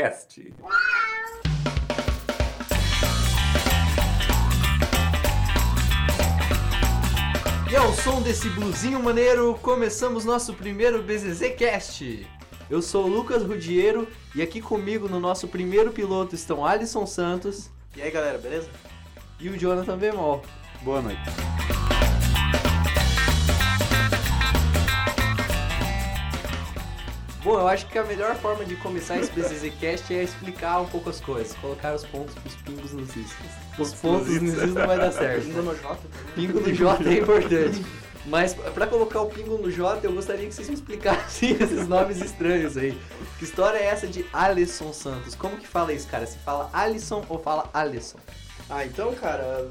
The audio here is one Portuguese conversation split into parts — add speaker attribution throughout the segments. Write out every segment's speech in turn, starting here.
Speaker 1: Cast.
Speaker 2: E ao som desse blusinho maneiro, começamos nosso primeiro BZZ Cast. Eu sou o Lucas Rudiero e aqui comigo no nosso primeiro piloto estão Alisson Santos
Speaker 3: E aí galera, beleza?
Speaker 2: e o Jonathan Bemol.
Speaker 1: Boa noite.
Speaker 2: Bom, eu acho que a melhor forma de começar esse BZZ Cast é explicar um pouco as coisas, colocar os pontos os pingos nos is. Os pontos nos is não vai dar certo.
Speaker 3: Pingo no J.
Speaker 2: Pingo no J é importante. Mas pra colocar o pingo no J, eu gostaria que vocês me explicassem esses nomes estranhos aí. Que história é essa de Alisson Santos? Como que fala isso, cara? Se fala Alisson ou fala Alisson?
Speaker 3: Ah, então, cara,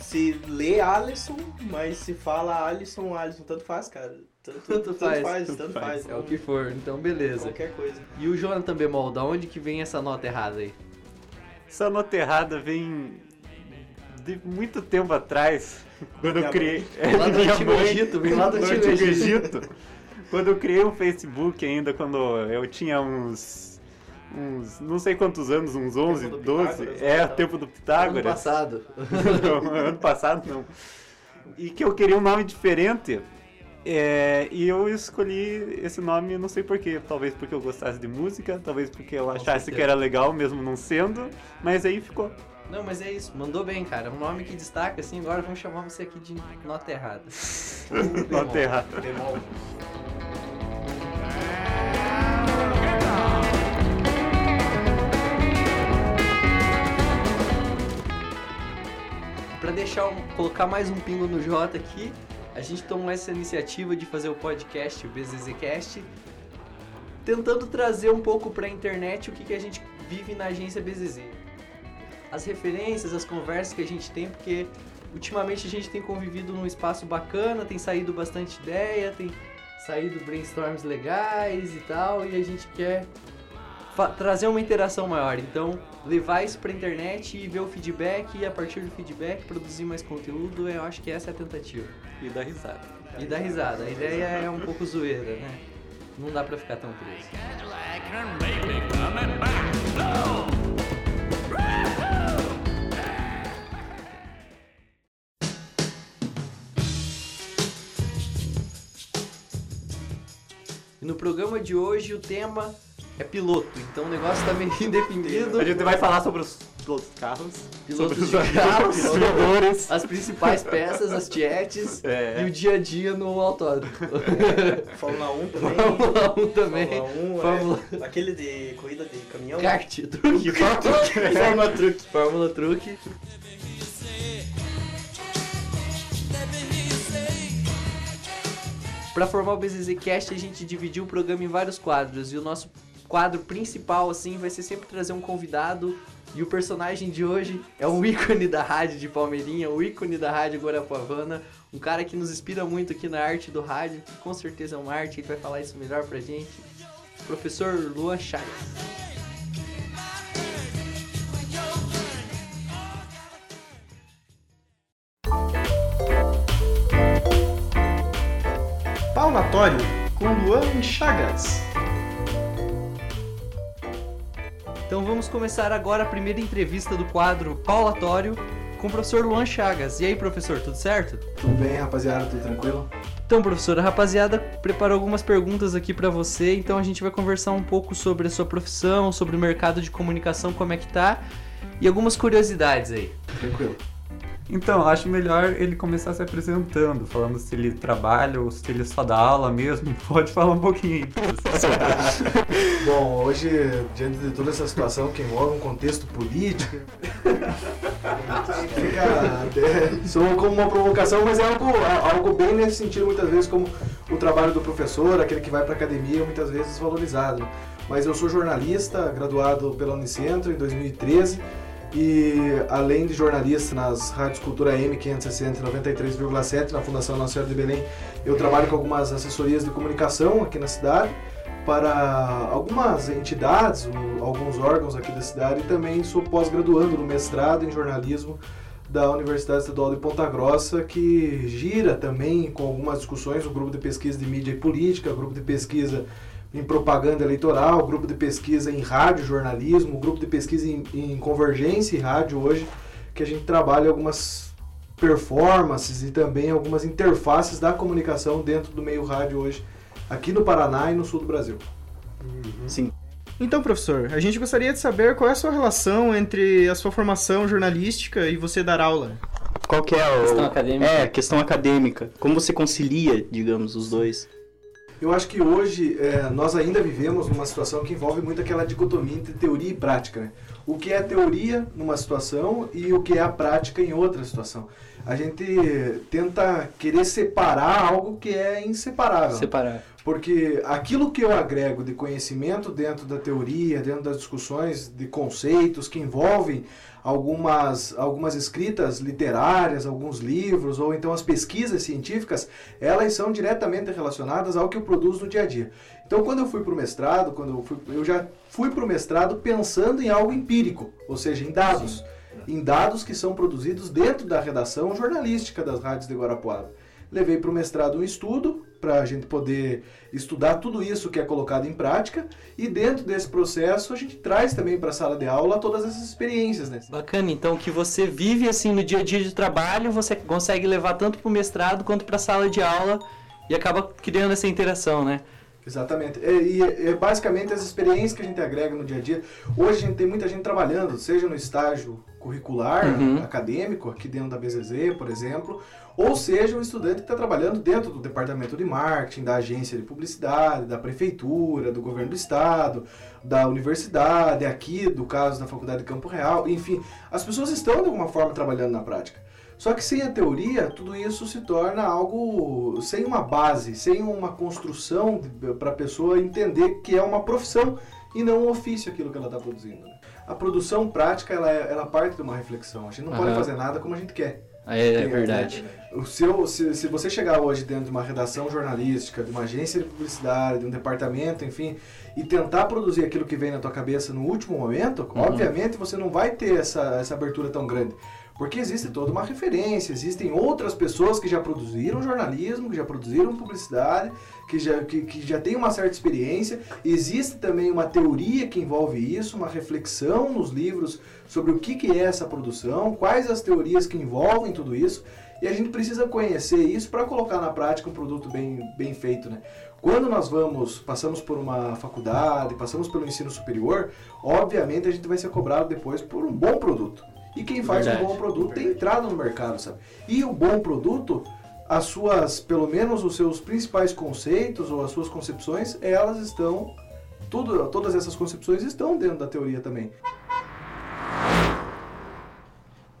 Speaker 3: se lê Alisson, mas se fala Alisson, Alisson, tanto faz, cara. Tanto,
Speaker 2: Tanto faz,
Speaker 3: tanto faz.
Speaker 2: É o que for, então beleza.
Speaker 3: Qualquer coisa.
Speaker 2: E o Jonathan Bemol, da onde que vem essa nota errada aí?
Speaker 1: Essa nota errada vem de muito tempo atrás, quando eu criei.
Speaker 2: Lá do Antigo Egito, vem lá do Antigo Egito.
Speaker 1: Quando eu criei um Facebook ainda, quando eu tinha uns. uns não sei quantos anos, uns 11,
Speaker 3: do
Speaker 1: 12.
Speaker 3: Pitágoras,
Speaker 1: É,
Speaker 3: né?
Speaker 1: o tempo do
Speaker 2: Ano
Speaker 1: Pitágoras.
Speaker 2: passado.
Speaker 1: Não, ano passado não. E que eu queria um nome diferente. É, e eu escolhi esse nome, não sei porquê. Talvez porque eu gostasse de música, talvez porque eu achasse que era legal, mesmo não sendo. Mas aí ficou.
Speaker 2: Não, mas é isso, mandou bem, cara. Um nome que destaca, assim, agora vamos chamar você aqui de nota errada.
Speaker 1: Nota errada.
Speaker 3: Bemol.
Speaker 2: Pra deixar um, colocar mais um pingo no J aqui, a gente tomou essa iniciativa de fazer o podcast, o BZZcast, tentando trazer um pouco pra internet o que, que a gente vive na agência BZZ. As referências, as conversas que a gente tem, porque ultimamente a gente tem convivido num espaço bacana, tem saído bastante ideia, tem saído brainstorms legais e tal, e a gente quer trazer uma interação maior. Então, levar isso pra internet e ver o feedback e a partir do feedback produzir mais conteúdo, eu acho que essa é a tentativa.
Speaker 1: E dá risada.
Speaker 2: E dar risada. A ideia é um pouco zoeira, né? Não dá pra ficar tão preso. E no programa de hoje o tema é piloto, então o negócio tá meio indefinido.
Speaker 1: A gente vai falar sobre os pilotos de carros,
Speaker 2: Pilotos de
Speaker 1: os
Speaker 2: carros,
Speaker 1: distribuidores.
Speaker 2: as principais peças, as tietes
Speaker 1: É.
Speaker 2: e o dia a dia no autódromo.
Speaker 3: Fórmula 1 também.
Speaker 2: Fórmula 1 também.
Speaker 3: Fórmula 1,
Speaker 2: Fórmula-
Speaker 3: é, aquele de corrida de caminhão.
Speaker 2: Kart, truque,
Speaker 3: Fórmula Truck.
Speaker 2: Fórmula Truque. Para formar o BZZcast, a gente dividiu o programa em vários quadros e o nosso quadro principal assim vai ser sempre trazer um convidado e o personagem de hoje é um ícone da rádio de Palmeirinha, o ícone da rádio Guarapuavana, um cara que nos inspira muito aqui na arte do rádio, que com certeza é uma arte, ele vai falar isso melhor pra gente. Professor Luan Chagas.
Speaker 3: Palmatório com Luan Chagas.
Speaker 2: Então vamos começar agora a primeira entrevista do quadro Paulatório com o professor Luan Chagas. E aí, professor, tudo certo?
Speaker 4: Tudo bem, rapaziada? Tudo tranquilo?
Speaker 2: Então, professor, a rapaziada preparou algumas perguntas aqui pra você, então a gente vai conversar um pouco sobre a sua profissão, sobre o mercado de comunicação, como é que tá, e algumas curiosidades aí.
Speaker 4: Tranquilo.
Speaker 1: Então, acho melhor ele começar se apresentando, falando se ele trabalha ou se ele só dá aula mesmo. Pode falar um pouquinho aí.
Speaker 4: Bom, hoje, diante de toda essa situação que envolve um contexto político, fica até soa como uma provocação, mas é algo, algo bem nesse sentido, muitas vezes, como o trabalho do professor, aquele que vai para academia, muitas vezes valorizado. Mas eu sou jornalista, graduado pela Unicentro em 2013. E além de jornalista nas rádios Cultura M 560 e 93,7 na Fundação Nossa Senhora de Belém, eu trabalho com algumas assessorias de comunicação aqui na cidade para algumas entidades, o- alguns órgãos aqui da cidade e também sou pós-graduando no mestrado em jornalismo da Universidade Estadual de Ponta Grossa, que gira também com algumas discussões o grupo de pesquisa de mídia e política, o grupo de pesquisa em propaganda eleitoral, grupo de pesquisa em rádio, jornalismo, grupo de pesquisa em, em convergência e rádio hoje, que a gente trabalha algumas performances e também algumas interfaces da comunicação dentro do meio rádio hoje, aqui no Paraná e no sul do Brasil.
Speaker 5: Sim. Então, professor, a gente gostaria de saber qual é a sua relação entre a sua formação jornalística e você dar aula.
Speaker 6: Qual que é a
Speaker 2: Questão acadêmica.
Speaker 6: É, questão acadêmica. Como você concilia, digamos, os dois?
Speaker 4: Eu acho que hoje é, nós ainda vivemos numa situação que envolve muito aquela dicotomia entre teoria e prática. Né? O que é teoria numa situação e o que é a prática em outra situação. A gente tenta querer separar algo que é inseparável.
Speaker 2: Separar.
Speaker 4: Porque aquilo que eu agrego de conhecimento dentro da teoria, dentro das discussões de conceitos que envolvem algumas, algumas escritas literárias, alguns livros, ou então as pesquisas científicas, elas são diretamente relacionadas ao que eu produzo no dia a dia. Então, quando eu fui para o mestrado, quando eu, fui, eu já fui para o mestrado pensando em algo empírico, ou seja, em dados. Sim. Em dados que são produzidos dentro da redação jornalística das rádios de Guarapuava. Levei para o mestrado um estudo para a gente poder estudar tudo isso que é colocado em prática e dentro desse processo a gente traz também para a sala de aula todas essas experiências. Né?
Speaker 2: Bacana, então que você vive assim no dia a dia de trabalho, você consegue levar tanto para o mestrado quanto para a sala de aula e acaba criando essa interação, né?
Speaker 4: Exatamente. E, e, e, basicamente as experiências que a gente agrega no dia a dia. Hoje a gente tem muita gente trabalhando, seja no estágio curricular, uhum. acadêmico, aqui dentro da BZZ, por exemplo, ou seja um estudante que está trabalhando dentro do departamento de marketing, da agência de publicidade, da prefeitura, do governo do estado, da universidade, aqui, do caso da faculdade de Campo Real, enfim, as pessoas estão de alguma forma trabalhando na prática. Só que sem a teoria, tudo isso se torna algo sem uma base, sem uma construção para a pessoa entender que é uma profissão e não um ofício aquilo que ela está produzindo. Né? A produção prática, ela, é, ela parte de uma reflexão. A gente não uhum. pode fazer nada como a gente quer.
Speaker 2: É, é verdade.
Speaker 4: O seu, se, se você chegar hoje dentro de uma redação jornalística, de uma agência de publicidade, de um departamento, enfim, e tentar produzir aquilo que vem na tua cabeça no último momento, uhum. obviamente você não vai ter essa, essa abertura tão grande. Porque existe toda uma referência, existem outras pessoas que já produziram jornalismo, que já produziram publicidade, que já, que, que já tem uma certa experiência. Existe também uma teoria que envolve isso, uma reflexão nos livros sobre o que, que é essa produção, quais as teorias que envolvem tudo isso. E a gente precisa conhecer isso para colocar na prática um produto bem, bem feito, né? Quando nós vamos, passamos por uma faculdade, passamos pelo ensino superior, obviamente a gente vai ser cobrado depois por um bom produto. E quem faz Verdade. um bom produto tem entrado no mercado, sabe? E o bom produto, as suas, pelo menos os seus principais conceitos ou as suas concepções, elas estão, tudo, todas essas concepções estão dentro da teoria também.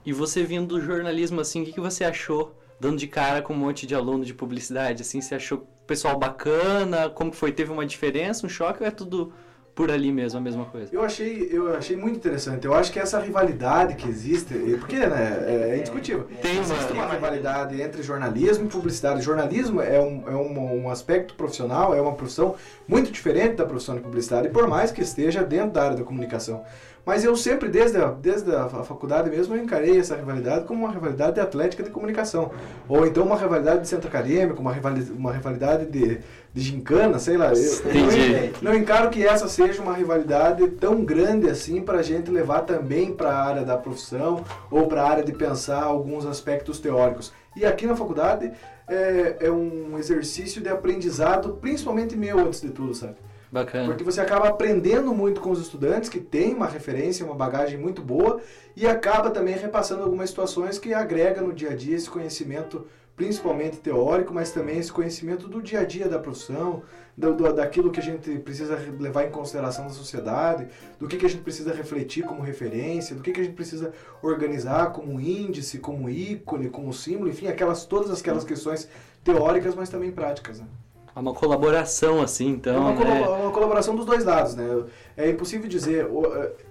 Speaker 2: E você vindo do jornalismo, assim, o que, que você achou? Dando de cara com um monte de aluno de publicidade, assim, você achou pessoal bacana? Como foi? Teve uma diferença, um choque ou é tudo por ali mesmo, a mesma coisa.
Speaker 4: Eu achei, eu achei muito interessante. Eu acho que essa rivalidade que existe, porque né, é, é indiscutível.
Speaker 2: Tem uma,
Speaker 4: existe uma rivalidade entre jornalismo e publicidade. jornalismo é, um, é um, um, aspecto profissional, é uma profissão muito diferente da profissão de publicidade, por mais que esteja dentro da área da comunicação. Mas eu sempre, desde a, desde a faculdade mesmo, eu encarei essa rivalidade como uma rivalidade atlética de comunicação. Ou então uma rivalidade de centro acadêmico, uma rivalidade, uma rivalidade de, de gincana, sei lá. Eu, eu não encaro que essa seja uma rivalidade tão grande assim para a gente levar também para a área da profissão ou para a área de pensar alguns aspectos teóricos. E aqui na faculdade é, é um exercício de aprendizado, principalmente meu antes de tudo, sabe?
Speaker 2: Bacana.
Speaker 4: Porque você acaba aprendendo muito com os estudantes, que tem uma referência, uma bagagem muito boa, e acaba também repassando algumas situações que agrega no dia a dia esse conhecimento, principalmente teórico, mas também esse conhecimento do dia a dia da profissão, do, do, daquilo que a gente precisa levar em consideração da sociedade, do que, que a gente precisa refletir como referência, do que, que a gente precisa organizar como índice, como ícone, como símbolo, enfim, aquelas, todas aquelas questões teóricas, mas também práticas. Né?
Speaker 2: É uma colaboração, assim, então.
Speaker 4: É uma, né? uma, colaboração dos dois lados, né? É impossível dizer.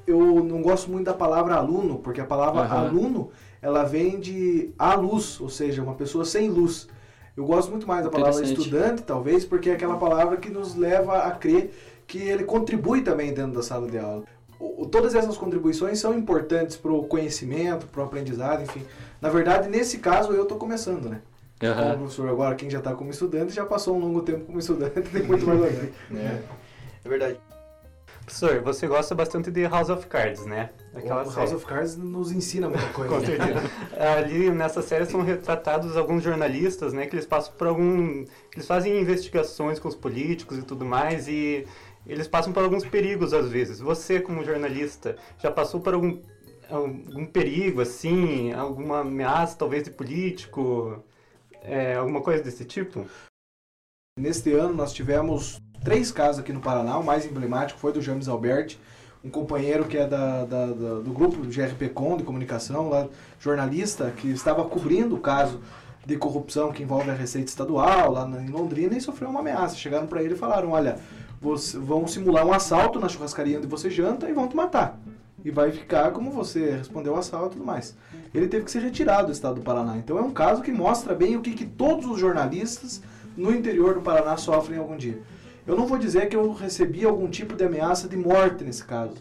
Speaker 4: Eu não gosto muito da palavra aluno, porque a palavra uhum. aluno ela vem de a luz, ou seja, uma pessoa sem luz. Eu gosto muito mais da palavra estudante, talvez, porque é aquela palavra que nos leva a crer que ele contribui também dentro da sala de aula. Todas essas contribuições são importantes para o conhecimento, para o aprendizado, enfim. Na verdade, nesse caso, eu estou começando, né? Uhum. Como professor agora, quem já está como estudante, já passou um longo tempo como estudante, tem muito mais a ver.
Speaker 2: É.
Speaker 3: É verdade.
Speaker 1: Professor, você gosta bastante de House of Cards, né?
Speaker 4: o House of Cards nos ensina muita coisa.
Speaker 1: Com certeza. Ali nessa série são retratados alguns jornalistas, né? Que eles passam por algum. Eles fazem investigações com os políticos e tudo mais e eles passam por alguns perigos às vezes. Você, como jornalista, já passou por algum, algum perigo, assim? Alguma ameaça, talvez, de político? É, alguma coisa desse tipo?
Speaker 4: Neste ano nós tivemos três casos aqui no Paraná. O mais emblemático foi do James Alberti, um companheiro que é da, da, da, do grupo GRP Com de comunicação, lá, jornalista, que estava cobrindo o caso de corrupção que envolve a Receita Estadual lá em Londrina e sofreu uma ameaça. Chegaram para ele e falaram: Olha, vão simular um assalto na churrascaria onde você janta e vão te matar. E vai ficar como você respondeu o assalto e tudo mais. Ele teve que ser retirado do estado do Paraná. Então é um caso que mostra bem o que, que todos os jornalistas no interior do Paraná sofrem algum dia. Eu não vou dizer que eu recebi algum tipo de ameaça de morte nesse caso,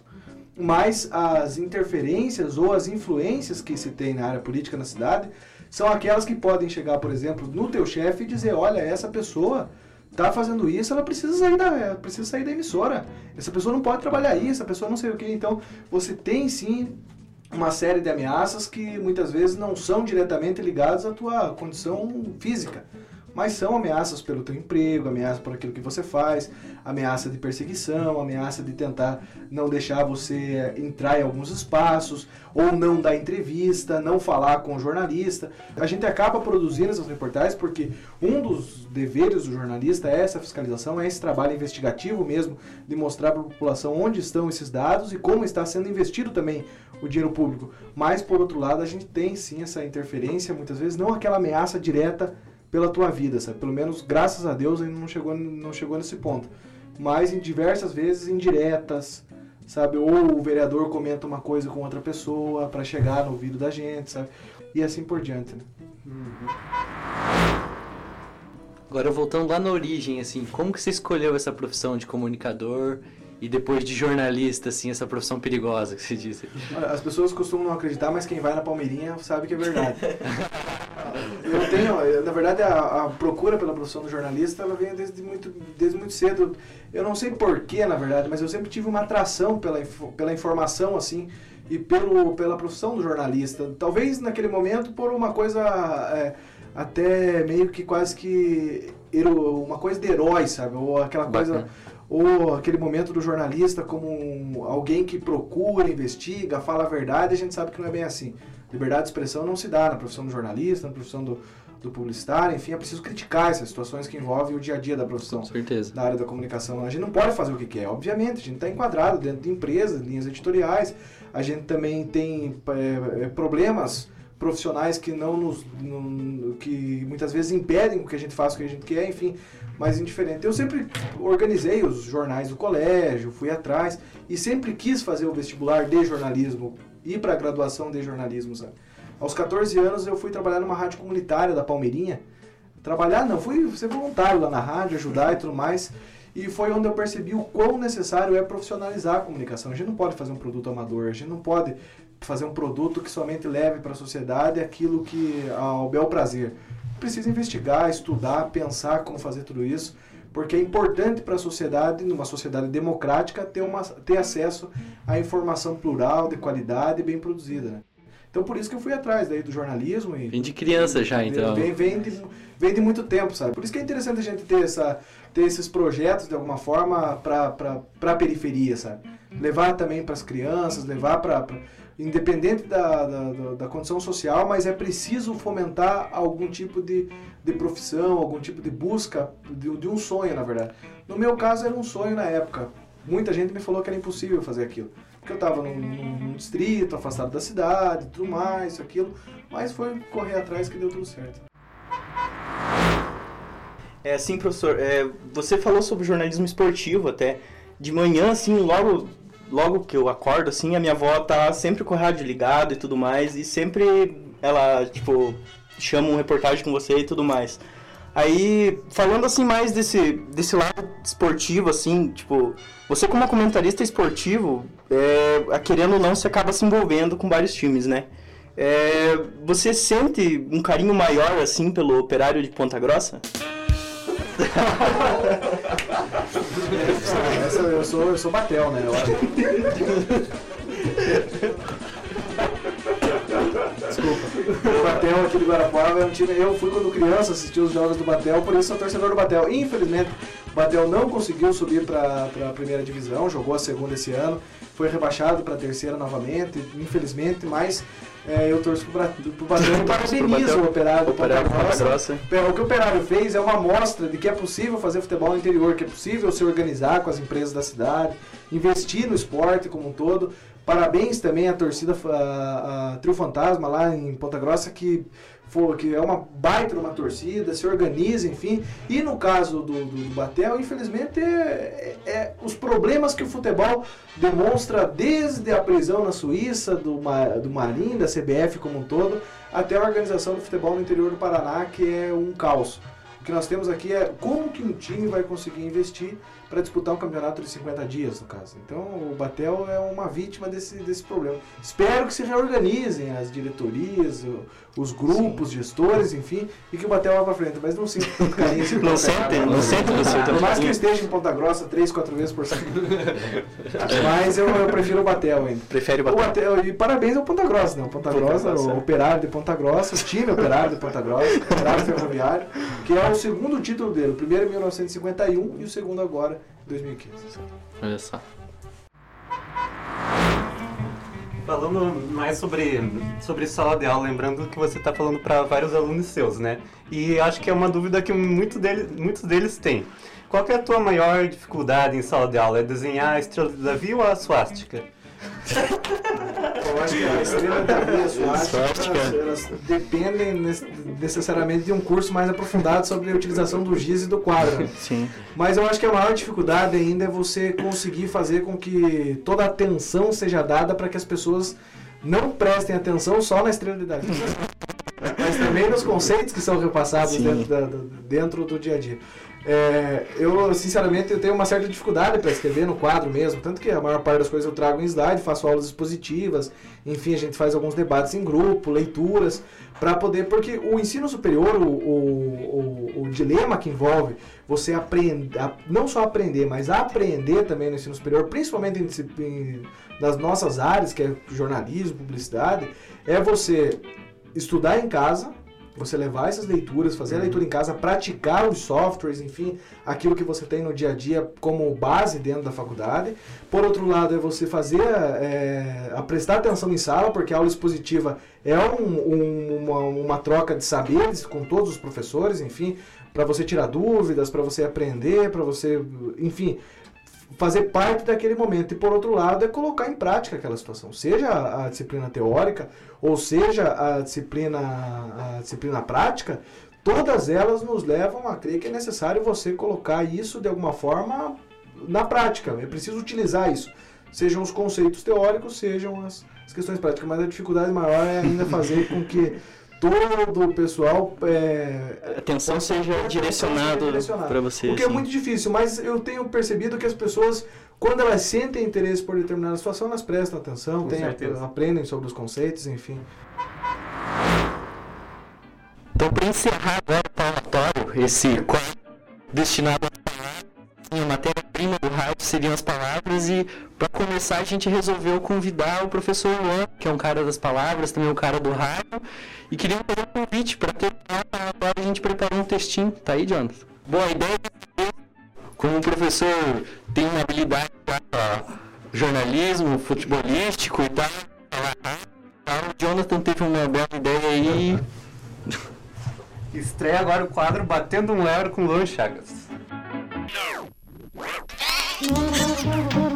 Speaker 4: mas as interferências ou as influências que se tem na área política na cidade são aquelas que podem chegar, por exemplo, no teu chefe e dizer, olha, essa pessoa está fazendo isso, ela precisa sair da, precisa sair da emissora. Essa pessoa não pode trabalhar aí, essa pessoa não sei o que. Então, você tem sim uma série de ameaças que muitas vezes não são diretamente ligadas à tua condição física mas são ameaças pelo teu emprego, ameaça por aquilo que você faz, ameaça de perseguição, ameaça de tentar não deixar você entrar em alguns espaços, ou não dar entrevista, não falar com o jornalista. A gente acaba produzindo essas reportagens porque um dos deveres do jornalista é essa fiscalização, é esse trabalho investigativo mesmo, de mostrar para a população onde estão esses dados e como está sendo investido também o dinheiro público. Mas, por outro lado, a gente tem sim essa interferência, muitas vezes, não aquela ameaça direta pela tua vida, sabe? Pelo menos, graças a Deus, ainda não chegou, não chegou nesse ponto. Mas em diversas vezes indiretas, sabe? Ou o vereador comenta uma coisa com outra pessoa para chegar no ouvido da gente, sabe? E assim por diante, né? Uhum.
Speaker 2: Agora voltando lá na origem, assim, como que você escolheu essa profissão de comunicador e depois de jornalista, assim, essa profissão perigosa que você disse?
Speaker 4: As pessoas costumam não acreditar, mas quem vai na Palmeirinha sabe que é verdade. eu tenho, na verdade, a, a, procura pela profissão do jornalista, ela vem desde muito, desde muito cedo. Eu não sei porquê, na verdade, mas eu sempre tive uma atração pela, pela informação, assim, e pelo, pela profissão do jornalista. Talvez naquele momento por uma coisa é, até meio que quase que uma coisa de herói, sabe? Ou aquela coisa ou aquele momento do jornalista como um, alguém que procura, investiga, fala a verdade, a gente sabe que não é bem assim. Liberdade de expressão não se dá na profissão do jornalista, na profissão do, do publicitário, enfim, é preciso criticar essas situações que envolvem o dia a dia da profissão.
Speaker 2: Com certeza.
Speaker 4: Da área da comunicação. A gente não pode fazer o que quer, obviamente, a gente está enquadrado dentro de empresas, linhas editoriais, a gente também tem é, problemas profissionais que não nos não, que muitas vezes impedem que a gente faça o que a gente quer, enfim, mas indiferente. Eu sempre organizei os jornais do colégio, fui atrás e sempre quis fazer o vestibular de jornalismo, ir para a graduação de jornalismo, sabe? Aos 14 anos eu fui trabalhar numa rádio comunitária da Palmeirinha. Trabalhar não, fui ser voluntário lá na rádio, ajudar e tudo mais. E foi onde eu percebi o quão necessário é profissionalizar a comunicação. A gente não pode fazer um produto amador, a gente não pode fazer um produto que somente leve para a sociedade aquilo que ao bel prazer. Precisa investigar, estudar, pensar como fazer tudo isso, porque é importante para a sociedade, numa sociedade democrática, ter, uma, ter acesso à informação plural, de qualidade e bem produzida. Né? Então por isso que eu fui atrás daí do jornalismo. E,
Speaker 2: vem de criança já, então.
Speaker 4: Vem, vem, de, vem de muito tempo, sabe? Por isso que é interessante a gente ter, essa, ter esses projetos, de alguma forma, para a periferia, sabe? Levar também para as crianças, levar para independente da, da, da, condição social, mas é preciso fomentar algum tipo de, de profissão, algum tipo de busca de, de, um sonho, na verdade. No meu caso, era um sonho na época. Muita gente me falou que era impossível fazer aquilo. Porque eu estava num, num, distrito, afastado da cidade, tudo mais, aquilo. Mas foi correr atrás que deu tudo certo.
Speaker 6: É assim, professor, é, você falou sobre jornalismo esportivo até. De manhã, assim, logo logo que eu acordo, assim, a minha avó tá sempre com o rádio ligado e tudo mais, e sempre ela, tipo, chama um reportagem com você e tudo mais. Aí, falando assim mais desse, desse lado esportivo, assim, tipo, você como comentarista esportivo, é, querendo ou não, você acaba se envolvendo com vários times, né? É, você sente um carinho maior, assim, pelo operário de Ponta Grossa?
Speaker 4: Essa, eu, sou, eu sou Batel, né? Desculpa. O Batel aqui do Guarapuava é um time. Eu fui quando criança assistir os jogos do Batel, por isso sou torcedor do Batel. Infelizmente, o Batel não conseguiu subir para a primeira divisão, jogou a segunda esse ano, foi rebaixado para a terceira novamente, infelizmente, mas é, eu torço pro, pro Batel e parabenizo o operário Ponta Grossa. O que o operário fez é uma amostra de que é possível fazer futebol no interior, que é possível se organizar com as empresas da cidade, investir no esporte como um todo. Parabéns também à torcida a, a Trio Fantasma lá em Ponta Grossa que for, que é uma baita uma torcida, se organiza, enfim. E no caso do, do Batel, infelizmente, é, é, é, os problemas que o futebol demonstra desde a prisão na Suíça, do, do Marim, da CBF como um todo, até a organização do futebol no interior do Paraná, que é um caos. O que nós temos aqui é como que um time vai conseguir investir para disputar um campeonato de 50 dias, no caso. Então, o Batel é uma vítima desse, desse problema. Espero que se reorganizem as diretorias, os grupos, Sim. gestores, enfim, e que o Batel vá para frente. Mas não sinto tanto carinho.
Speaker 6: não sente, não sente você
Speaker 4: também. Por mais que eu esteja em Ponta Grossa três, quatro vezes por semana. Mas eu, eu, prefiro o Batel ainda.
Speaker 6: Prefere o Batel.
Speaker 4: o Batel. E parabéns ao Ponta Grossa, não. Ponta, Ponta Grossa, Grossa, o operário de Ponta Grossa, o time operário de Ponta Grossa, operário ferroviário, que é o segundo título dele. O primeiro em 1951 e o segundo agora 2015.
Speaker 6: Olha só.
Speaker 1: Falando mais sobre, sobre sala de aula, lembrando que você está falando para vários alunos seus, né? E acho que é uma dúvida que muito dele, muitos deles têm. Qual é a tua maior dificuldade em sala de aula? É desenhar a estrela de Davi ou a suástica?
Speaker 4: Eu acho que a estrela da vida suástica, elas dependem necessariamente de um curso mais aprofundado sobre a utilização do giz e do quadro.
Speaker 6: Sim.
Speaker 4: Mas eu acho que a maior dificuldade ainda é você conseguir fazer com que toda a atenção seja dada para que as pessoas não prestem atenção só na estrela de Davi. mas também nos conceitos que são repassados dentro, da, dentro do dia a dia. É, eu, sinceramente, eu tenho uma certa dificuldade para escrever no quadro mesmo, tanto que a maior parte das coisas eu trago em slide, faço aulas expositivas, enfim, a gente faz alguns debates em grupo, leituras, para poder, porque o ensino superior, o, o, o, o dilema que envolve você aprender, não só aprender, mas aprender também no ensino superior, principalmente em, em, nas nossas áreas, que é jornalismo, publicidade, é você estudar em casa, você levar essas leituras, fazer a uhum. leitura em casa, praticar os softwares, enfim, aquilo que você tem no dia a dia como base dentro da faculdade. Por outro lado, é você fazer, é, a prestar atenção em sala, porque a aula expositiva é um, um, uma, uma troca de saberes com todos os professores, enfim, para você tirar dúvidas, para você aprender, para você, enfim, fazer parte daquele momento. E por outro lado, é colocar em prática aquela situação, seja a, disciplina teórica ou seja a disciplina, a disciplina prática, todas elas nos levam a crer que é necessário você colocar isso de alguma forma na prática. É preciso utilizar isso. Sejam os conceitos teóricos, sejam as, as questões práticas. Mas a dificuldade maior é ainda fazer com que todo o pessoal. É,
Speaker 6: atenção seja direcionado para você.
Speaker 4: Porque é assim. é muito difícil, mas eu tenho percebido que as pessoas, quando elas sentem interesse por determinada situação, elas prestam atenção, tem, aprendem sobre os conceitos, enfim.
Speaker 6: Então, para encerrar agora o palatório, esse quadro destinado a falar, a matéria-prima do rádio seriam as palavras e para começar a gente resolveu convidar o professor Luan, que é um cara das palavras, também um cara do rádio, e queria fazer um convite para ter agora a gente preparou um textinho. Tá aí, Jonathan? Bom, a ideia é como o professor tem uma habilidade para jornalismo, futebolístico e tal, o Jonathan teve uma bela ideia aí.
Speaker 1: Estreia agora o quadro Batendo um Euro com Luan Chagas.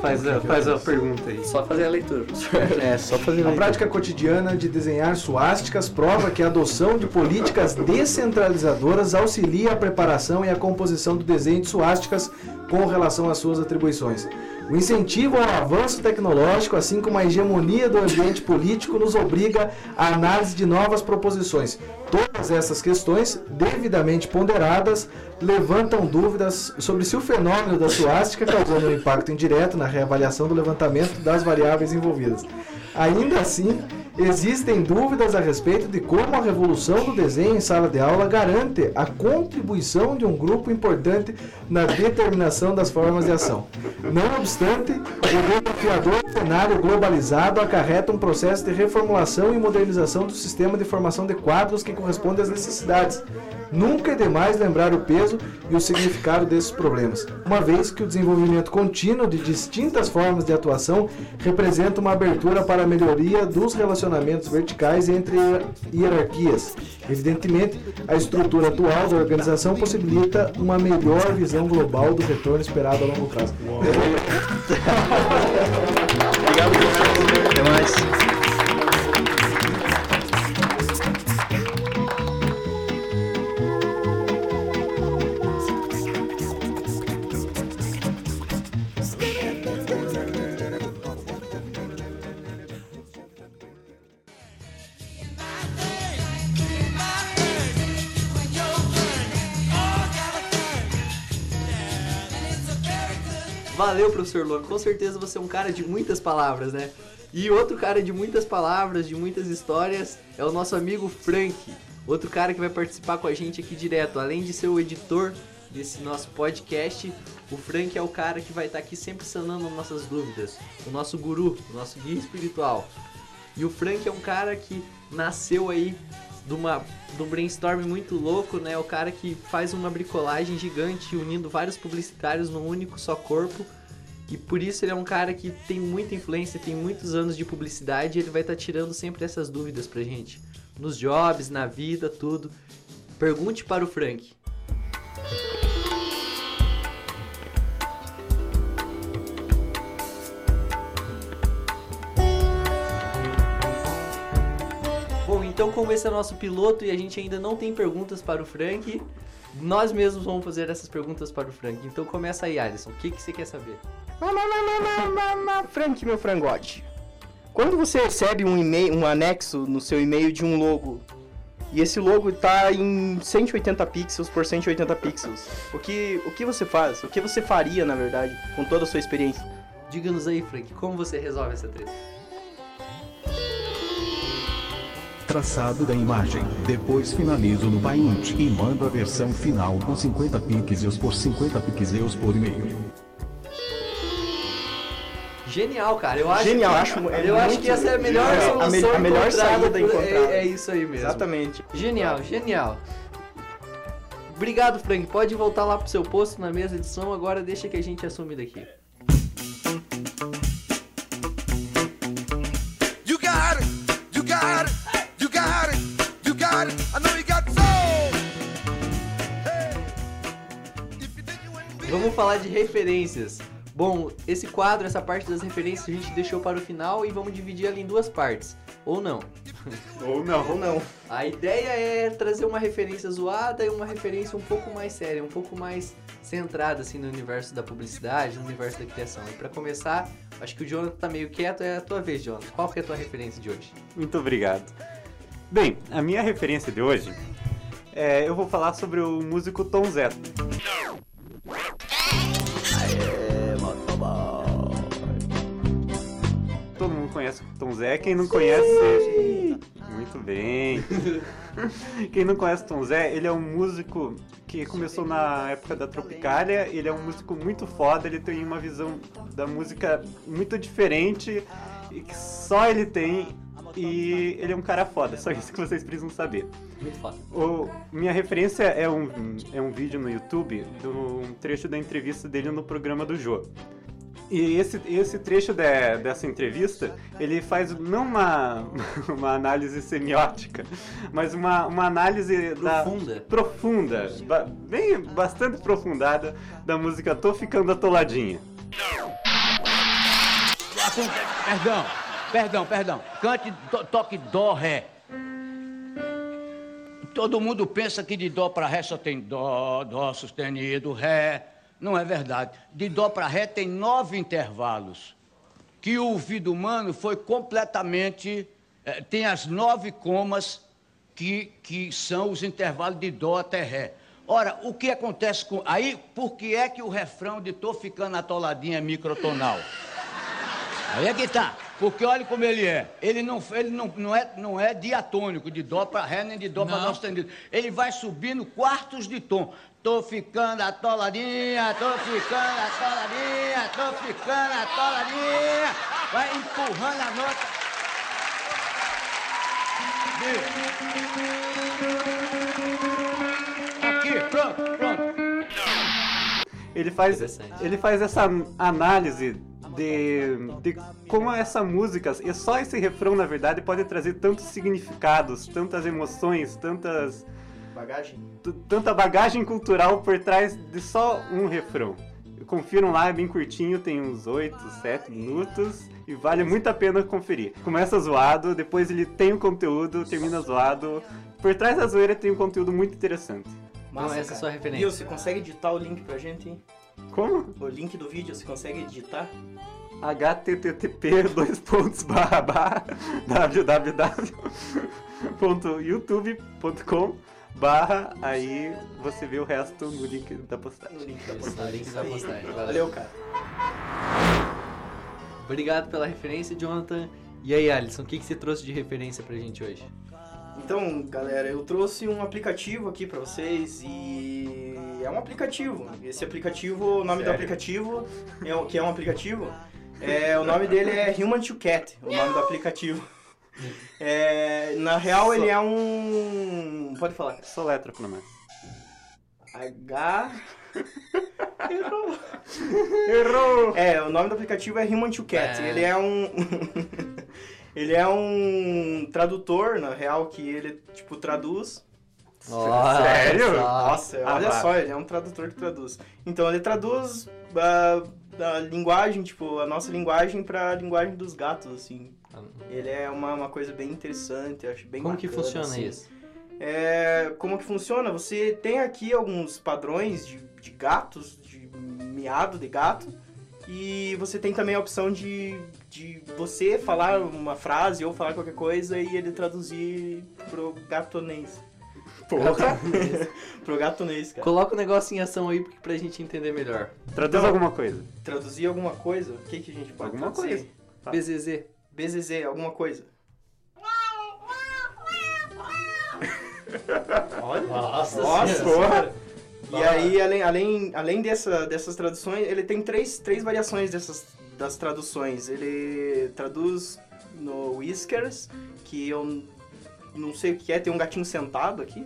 Speaker 1: Faz a, faz a pergunta aí.
Speaker 2: Só fazer a leitura.
Speaker 6: É, só fazer a,
Speaker 4: a prática cotidiana de desenhar suásticas prova que a adoção de políticas descentralizadoras auxilia a preparação e a composição do desenho de suásticas com relação às suas atribuições. O incentivo ao avanço tecnológico, assim como a hegemonia do ambiente político, nos obriga à análise de novas proposições. Todas essas questões, devidamente ponderadas, levantam dúvidas sobre se o fenômeno da suástica causou um impacto indireto na reavaliação do levantamento das variáveis envolvidas. Ainda assim, Existem dúvidas a respeito de como a revolução do desenho em sala de aula garante a contribuição de um grupo importante na determinação das formas de ação. Não obstante, o desafiador cenário globalizado acarreta um processo de reformulação e modernização do sistema de formação de quadros que corresponde às necessidades. Nunca é demais lembrar o peso e o significado desses problemas, uma vez que o desenvolvimento contínuo de distintas formas de atuação representa uma abertura para a melhoria dos relacionamentos verticais entre hierarquias. Evidentemente, a estrutura atual da organização possibilita uma melhor visão global do retorno esperado a longo prazo.
Speaker 6: Obrigado, professor. Até mais.
Speaker 2: Professor Luan. Com certeza você é um cara de muitas palavras, né? E outro cara de muitas palavras, de muitas histórias, é o nosso amigo Frank. Outro cara que vai participar com a gente aqui direto. Além de ser o editor desse nosso podcast, o Frank é o cara que vai estar aqui sempre sanando nossas dúvidas. O nosso guru, o nosso guia espiritual. E o Frank é um cara que nasceu aí de, uma, de um brainstorm muito louco, né? O cara que faz uma bricolagem gigante unindo vários publicitários num único só corpo. E por isso ele é um cara que tem muita influência, tem muitos anos de publicidade e ele vai estar tá tirando sempre essas dúvidas pra gente. Nos jobs, na vida, tudo. Pergunte para o Frank. Então, como esse é nosso piloto e a gente ainda não tem perguntas para o Frank, nós mesmos vamos fazer essas perguntas para o Frank. Então, começa aí, Alisson. O que, que você quer saber?
Speaker 6: Frank, meu frangote. Quando você recebe um e-mail, um anexo no seu e-mail de um logo, e esse logo está em 180 pixels por 180 pixels, o que, o que você faz? O que você faria, na verdade, com toda a sua experiência?
Speaker 2: Diga-nos aí, Frank, como você resolve essa treta?
Speaker 7: Traçado da imagem. Depois finalizo no Paint e mando a versão final com 50 pixels por 50 pixels por e-mail.
Speaker 2: Genial, cara. Eu acho
Speaker 6: Genial,
Speaker 2: que,
Speaker 6: acho,
Speaker 2: eu acho que essa é a melhor
Speaker 6: é,
Speaker 2: solução
Speaker 6: a, me, a melhor saída encontrada.
Speaker 2: É, é isso aí mesmo.
Speaker 6: Exatamente.
Speaker 2: Genial, genial. Obrigado, Frank. Pode voltar lá pro seu posto na mesa de som. Agora deixa que a gente assume daqui. Vamos falar de referências. Bom, esse quadro, essa parte das referências a gente deixou para o final e vamos dividir ela em duas partes. Ou não.
Speaker 1: Ou não.
Speaker 6: Ou não.
Speaker 2: A ideia é trazer uma referência zoada e uma referência um pouco mais séria, um pouco mais centrada assim no universo da publicidade, no universo da criação. E para começar, acho que o Jonathan tá meio quieto, é a tua vez, Jonathan. Qual que é a tua referência de hoje?
Speaker 1: Muito obrigado. Bem, a minha referência de hoje é, eu vou falar sobre o músico Tom Zé. Todo mundo conhece o Tom Zé, quem não Sim. conhece. Muito bem. Quem não conhece Tom Zé, ele é um músico que começou na época da Tropicália. Ele é um músico muito foda, ele tem uma visão da música muito diferente e que só ele tem. E ele é um cara foda, só isso que vocês precisam saber.
Speaker 2: Muito foda.
Speaker 1: O, minha referência é um, é um vídeo no YouTube, do, um trecho da entrevista dele no programa do Jô. E esse, esse trecho de, dessa entrevista, ele faz não uma, uma análise semiótica, mas uma, uma análise
Speaker 2: profunda,
Speaker 1: da, profunda bem bastante aprofundada da música Tô Ficando Atoladinha.
Speaker 8: Perdão, perdão, perdão. Cante, to, toque dó, ré. Todo mundo pensa que de dó para ré só tem dó, dó sustenido, ré. Não é verdade. De dó para ré tem nove intervalos. Que o ouvido humano foi completamente. É, tem as nove comas que, que são os intervalos de dó até ré. Ora, o que acontece com. Aí, por que é que o refrão de tô ficando atoladinho é microtonal? Aí é que tá. Porque olha como ele é. Ele não, ele não, não, é, não é diatônico, de dó para ré, nem de dó para dó sustenido. Ele vai subindo quartos de tom. Tô ficando atoladinha, tô ficando atoladinha, tô ficando atoladinha. Vai empurrando a nota. Aqui, pronto, pronto.
Speaker 1: Ele faz, ele faz essa análise de, de como essa música, e só esse refrão, na verdade, pode trazer tantos significados, tantas emoções, tantas,
Speaker 3: Bagagem.
Speaker 1: tanta bagagem cultural por trás de só um refrão. Confiram lá, é bem curtinho, tem uns 8, 7 minutos e vale muito a pena conferir. Começa zoado, depois ele tem o conteúdo, termina zoado. Por trás da zoeira tem um conteúdo muito interessante.
Speaker 2: Então essa é a sua referência.
Speaker 3: Nil, você consegue editar o link pra gente? hein?
Speaker 1: Como?
Speaker 3: O link do vídeo, você consegue editar?
Speaker 1: http dois pontos barra barra www.youtube.com barra aí você vê o resto no link da postagem.
Speaker 3: No link da postagem.
Speaker 2: link da postagem, valeu.
Speaker 3: Valeu, cara.
Speaker 2: Obrigado pela referência, Jonathan. E aí, Alisson, o que, que você trouxe de referência pra gente hoje?
Speaker 3: Então, galera, eu trouxe um aplicativo aqui pra vocês e é um aplicativo. Esse aplicativo, o nome do
Speaker 1: Sério?
Speaker 3: aplicativo, é, o- que é um aplicativo, é, o nome dele é Human to Cat, o nome do aplicativo. É, na real, ele é um. Pode falar.
Speaker 1: Só letra pra nós.
Speaker 3: H. Errou.
Speaker 1: Errou!
Speaker 3: É, o nome do aplicativo é Human to Cat.
Speaker 2: É.
Speaker 3: Ele é um. Ele é um tradutor, na real, que ele, tipo, traduz.
Speaker 2: Nossa,
Speaker 1: Sério?
Speaker 3: Nossa,
Speaker 1: Ah,
Speaker 3: olha só, ele é um tradutor que traduz. Então, ele traduz a, a linguagem, tipo, a nossa linguagem pra linguagem dos gatos, assim. Ele é uma, uma coisa bem interessante, acho bem
Speaker 2: Como que
Speaker 3: bacana,
Speaker 2: funciona
Speaker 3: assim.
Speaker 2: isso?
Speaker 3: É, como que funciona? Você tem aqui alguns padrões de, de gatos, de miado de gato, e você tem também a opção de, de você falar uma frase ou falar qualquer coisa e ele traduzir pro gatonês.
Speaker 1: Porra!
Speaker 3: pro gatonês, cara.
Speaker 2: Coloca o negócio em ação aí pra gente entender melhor.
Speaker 1: Traduz
Speaker 3: Então-
Speaker 1: alguma coisa.
Speaker 3: Traduzir alguma coisa? O que, que a gente pode
Speaker 1: Alguma
Speaker 3: traduzir?
Speaker 1: Tá.
Speaker 2: BZZ.
Speaker 3: BZZ, alguma coisa.
Speaker 2: Nossa,
Speaker 3: Nossa, porra! E aí, além, além, além dessa, dessas traduções, ele tem três, três variações dessas das traduções. Ele traduz no Whiskers, que eu não sei o que é, tem um gatinho sentado aqui.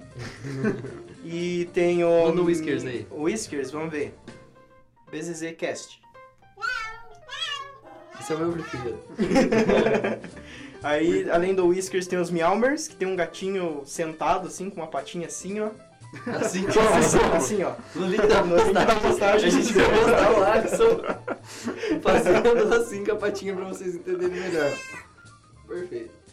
Speaker 3: e tem o...
Speaker 2: Manda o Whiskers aí.
Speaker 3: Whiskers, vamos ver. BZZ Cast.
Speaker 2: Esse é o meu preferido.
Speaker 3: Aí, além do Whiskers, tem os Meowmers, que tem um gatinho sentado, assim, com uma patinha assim, ó.
Speaker 2: Assim,
Speaker 3: assim, ó.
Speaker 2: no link da
Speaker 3: No link da
Speaker 2: postagem, a gente vai mostrar o Alisson fazendo assim com a patinha pra vocês entenderem melhor. Perfeito.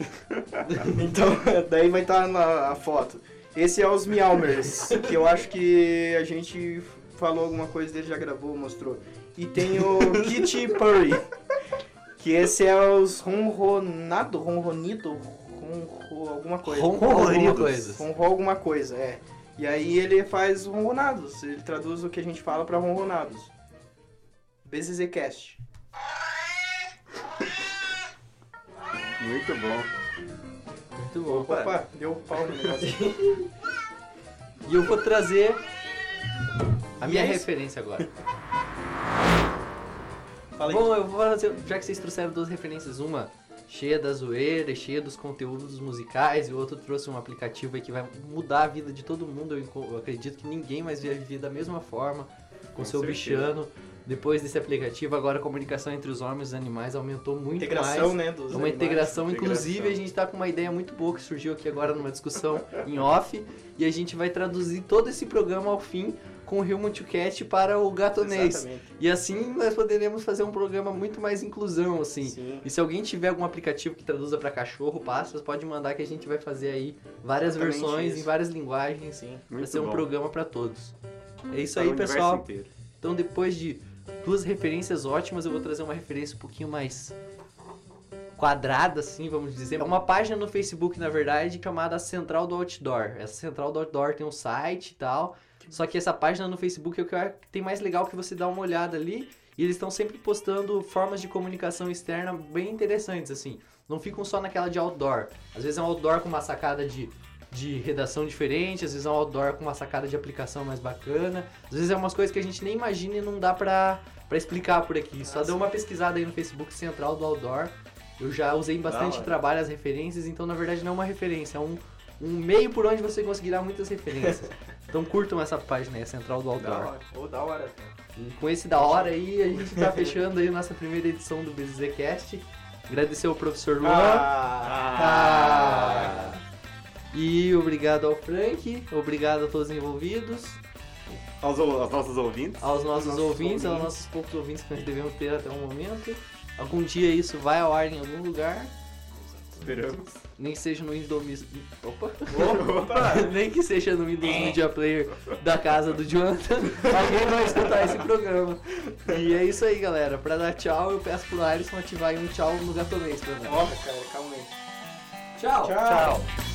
Speaker 3: Então, daí vai estar na a foto. Esse é os Meowmers, que eu acho que a gente falou alguma coisa dele, já gravou, mostrou. E tem o Kitty Purry, que esse é os ronronado, ronronido, ronro alguma coisa.
Speaker 2: Ronro alguma coisa.
Speaker 3: Ronro alguma coisa, é. E aí ele faz ronronados, ele traduz o que a gente fala pra ronronados. BZZcast.
Speaker 1: Muito bom.
Speaker 2: Muito bom.
Speaker 3: Opa, deu pau no negócio.
Speaker 2: E eu vou trazer a minha
Speaker 3: é isso.
Speaker 2: referência agora. Bom, eu vou fazer, já que vocês trouxeram duas referências, uma cheia da zoeira, cheia dos conteúdos musicais, e o outro trouxe um aplicativo aí que vai mudar a vida de todo mundo. Eu, acredito que ninguém mais vai viver da mesma forma com seu
Speaker 1: certeza.
Speaker 2: bichano. Depois desse aplicativo, agora a comunicação entre os homens e os animais aumentou muito
Speaker 3: Integração,
Speaker 2: mais.
Speaker 3: né, dos
Speaker 2: É uma
Speaker 3: animais.
Speaker 2: integração,
Speaker 1: Integração.
Speaker 2: inclusive a gente tá com uma ideia muito boa que surgiu aqui agora numa discussão em off e a gente vai traduzir todo esse programa ao fim com o Human to Cat para o gatonês.
Speaker 3: Exatamente.
Speaker 2: E assim nós poderemos fazer um programa muito mais inclusão, assim.
Speaker 3: Sim.
Speaker 2: E se alguém tiver algum aplicativo que traduza para cachorro, pássaros, pode mandar que a gente vai fazer aí várias
Speaker 3: Exatamente
Speaker 2: versões
Speaker 3: isso.
Speaker 2: em várias linguagens,
Speaker 3: Sim.
Speaker 2: para
Speaker 1: Muito
Speaker 2: ser um
Speaker 1: bom.
Speaker 2: programa para todos. É isso
Speaker 1: Para
Speaker 2: aí, pessoal.
Speaker 1: inteiro.
Speaker 2: Então, depois de duas referências ótimas, eu vou trazer uma referência um pouquinho mais quadrada, assim, vamos dizer. É uma página no Facebook, na verdade, chamada Central do Outdoor. Essa Central do Outdoor tem um site e tal. Só que essa página no Facebook é o que tem mais legal que você dá uma olhada ali E eles estão sempre postando formas de comunicação externa bem interessantes, assim. Não ficam só naquela de outdoor. Às vezes é um outdoor com uma sacada de, de redação diferente, às vezes é um outdoor com uma sacada de aplicação mais bacana. Às vezes é umas coisas que a gente nem imagina e não dá pra, pra explicar por aqui. Só dê uma pesquisada aí no Facebook Central do Outdoor. Eu já usei em bastante trabalho as referências, então na verdade não é uma referência, é um, um meio por onde você conseguirá muitas referências. então curtam essa página aí, a Central do
Speaker 3: Da
Speaker 2: Outdoor.
Speaker 3: hora. Ô, da hora.
Speaker 2: E com esse da hora aí, a gente tá fechando aí nossa primeira edição do BZCast. Agradecer ao professor Luan. Ah. E obrigado ao Frank, obrigado a todos os envolvidos,
Speaker 1: Aos, aos nossos ouvintes.
Speaker 2: aos nossos
Speaker 3: nossos
Speaker 2: ouvintes, aos
Speaker 3: ouvintes.
Speaker 2: nossos poucos ouvintes que nós devemos ter até o momento. Algum dia isso vai ao ar em algum lugar,
Speaker 1: Esperamos.
Speaker 2: nem que seja no Windows... Opa!
Speaker 3: Opa!
Speaker 2: nem que seja no Windows Media Player da casa do Jonathan, alguém vai escutar esse programa. E é isso aí, galera. Pra dar tchau, eu peço pro Alisson ativar aí um tchau no gatonês pra nós.
Speaker 3: Ó, cara, calma aí.
Speaker 2: Tchau!
Speaker 3: Tchau.